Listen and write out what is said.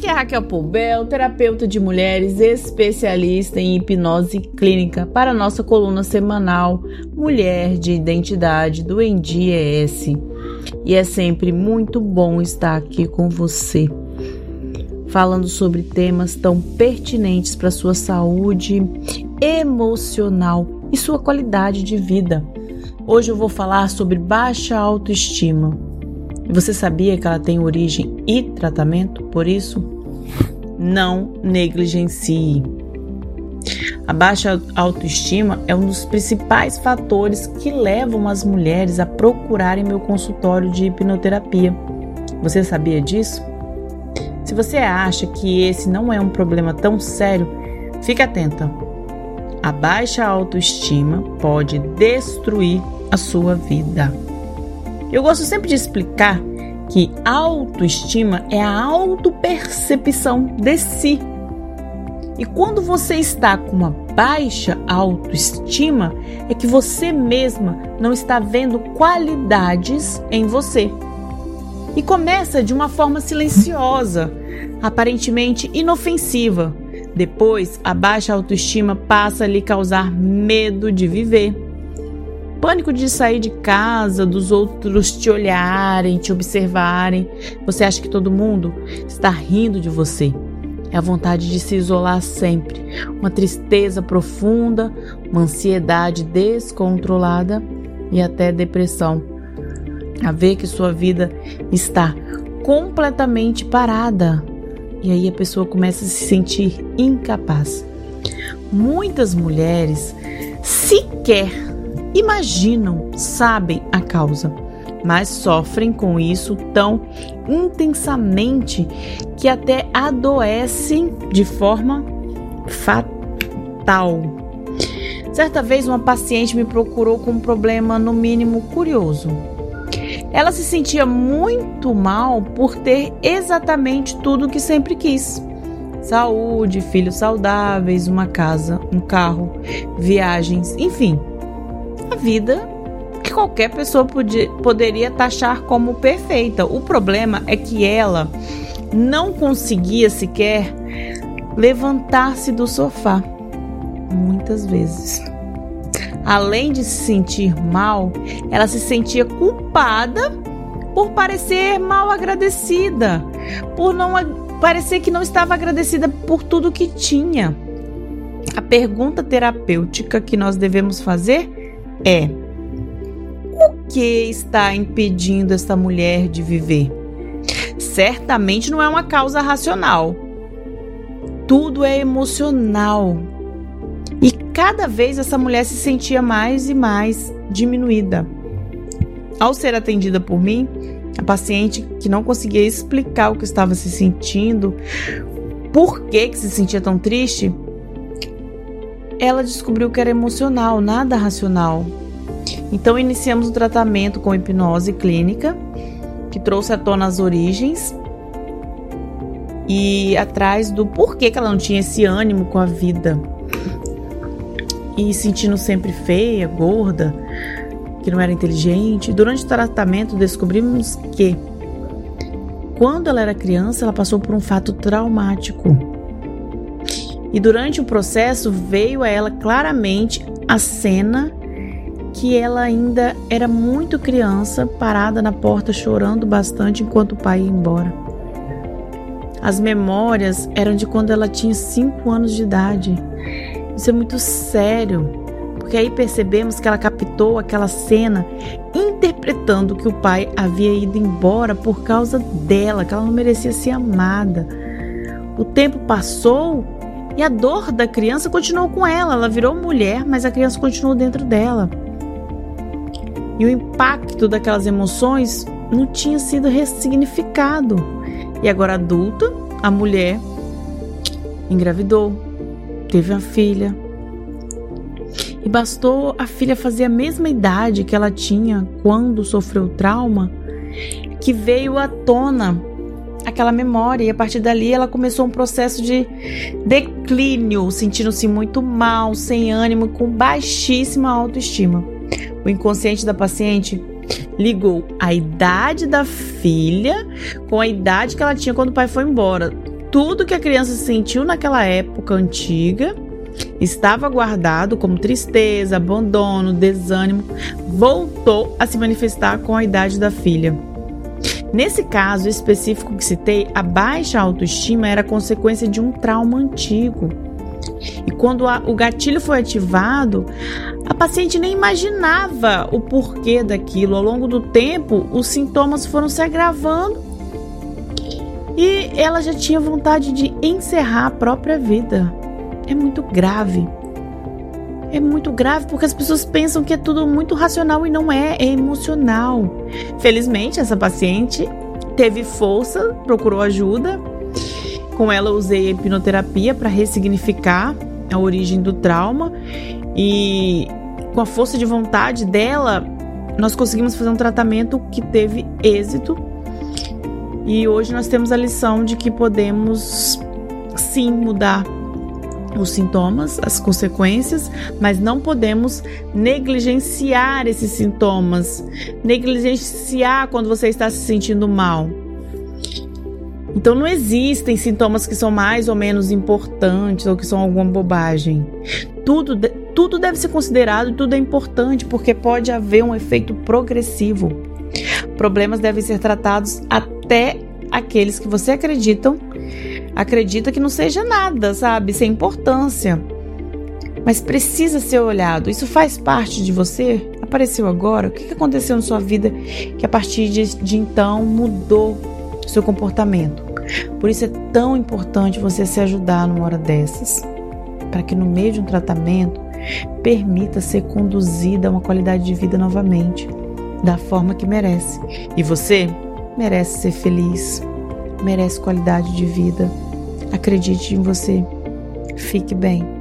Aqui é Raquel Poubel, terapeuta de mulheres, especialista em hipnose clínica para nossa coluna semanal Mulher de Identidade do ES. E é sempre muito bom estar aqui com você, falando sobre temas tão pertinentes para sua saúde emocional e sua qualidade de vida. Hoje eu vou falar sobre baixa autoestima você sabia que ela tem origem e tratamento? Por isso, não negligencie. A baixa autoestima é um dos principais fatores que levam as mulheres a procurarem meu consultório de hipnoterapia. Você sabia disso? Se você acha que esse não é um problema tão sério, fique atenta. A baixa autoestima pode destruir a sua vida. Eu gosto sempre de explicar que autoestima é a autopercepção de si. E quando você está com uma baixa autoestima, é que você mesma não está vendo qualidades em você. E começa de uma forma silenciosa, aparentemente inofensiva. Depois, a baixa autoestima passa a lhe causar medo de viver pânico de sair de casa, dos outros te olharem, te observarem. Você acha que todo mundo está rindo de você. É a vontade de se isolar sempre, uma tristeza profunda, uma ansiedade descontrolada e até depressão. A ver que sua vida está completamente parada. E aí a pessoa começa a se sentir incapaz. Muitas mulheres sequer imaginam, sabem a causa, mas sofrem com isso tão intensamente que até adoecem de forma fatal. Certa vez, uma paciente me procurou com um problema, no mínimo, curioso. Ela se sentia muito mal por ter exatamente tudo o que sempre quis: saúde, filhos saudáveis, uma casa, um carro, viagens, enfim a vida que qualquer pessoa podia, poderia taxar como perfeita. O problema é que ela não conseguia sequer levantar-se do sofá. Muitas vezes. Além de se sentir mal, ela se sentia culpada por parecer mal agradecida, por não parecer que não estava agradecida por tudo que tinha. A pergunta terapêutica que nós devemos fazer é: o que está impedindo esta mulher de viver? Certamente não é uma causa racional. Tudo é emocional. E cada vez essa mulher se sentia mais e mais diminuída. Ao ser atendida por mim, a paciente que não conseguia explicar o que estava se sentindo, por que, que se sentia tão triste, ela descobriu que era emocional, nada racional. Então iniciamos o tratamento com hipnose clínica, que trouxe à tona as origens e atrás do porquê que ela não tinha esse ânimo com a vida. E sentindo sempre feia, gorda, que não era inteligente. Durante o tratamento descobrimos que quando ela era criança, ela passou por um fato traumático e durante o processo veio a ela claramente a cena que ela ainda era muito criança, parada na porta chorando bastante enquanto o pai ia embora. As memórias eram de quando ela tinha 5 anos de idade. Isso é muito sério, porque aí percebemos que ela captou aquela cena interpretando que o pai havia ido embora por causa dela, que ela não merecia ser amada. O tempo passou e a dor da criança continuou com ela. Ela virou mulher, mas a criança continuou dentro dela. E o impacto daquelas emoções não tinha sido ressignificado. E agora adulta, a mulher engravidou, teve uma filha. E bastou a filha fazer a mesma idade que ela tinha quando sofreu trauma, que veio à tona aquela memória e a partir dali ela começou um processo de declínio, sentindo-se muito mal, sem ânimo, com baixíssima autoestima. O inconsciente da paciente ligou a idade da filha com a idade que ela tinha quando o pai foi embora. tudo que a criança sentiu naquela época antiga estava guardado como tristeza, abandono, desânimo, voltou a se manifestar com a idade da filha. Nesse caso específico que citei, a baixa autoestima era consequência de um trauma antigo. E quando a, o gatilho foi ativado, a paciente nem imaginava o porquê daquilo. Ao longo do tempo, os sintomas foram se agravando e ela já tinha vontade de encerrar a própria vida. É muito grave. É muito grave porque as pessoas pensam que é tudo muito racional e não é, é emocional. Felizmente, essa paciente teve força, procurou ajuda. Com ela, usei a hipnoterapia para ressignificar a origem do trauma e com a força de vontade dela, nós conseguimos fazer um tratamento que teve êxito. E hoje nós temos a lição de que podemos sim mudar os sintomas, as consequências, mas não podemos negligenciar esses sintomas, negligenciar quando você está se sentindo mal. Então não existem sintomas que são mais ou menos importantes ou que são alguma bobagem. Tudo, tudo deve ser considerado, tudo é importante porque pode haver um efeito progressivo. Problemas devem ser tratados até aqueles que você acreditam acredita que não seja nada, sabe? Sem importância. Mas precisa ser olhado. Isso faz parte de você? Apareceu agora? O que aconteceu na sua vida que a partir de, de então mudou seu comportamento? Por isso é tão importante você se ajudar numa hora dessas. Para que no meio de um tratamento permita ser conduzida a uma qualidade de vida novamente, da forma que merece. E você merece ser feliz, merece qualidade de vida. Acredite em você. Fique bem.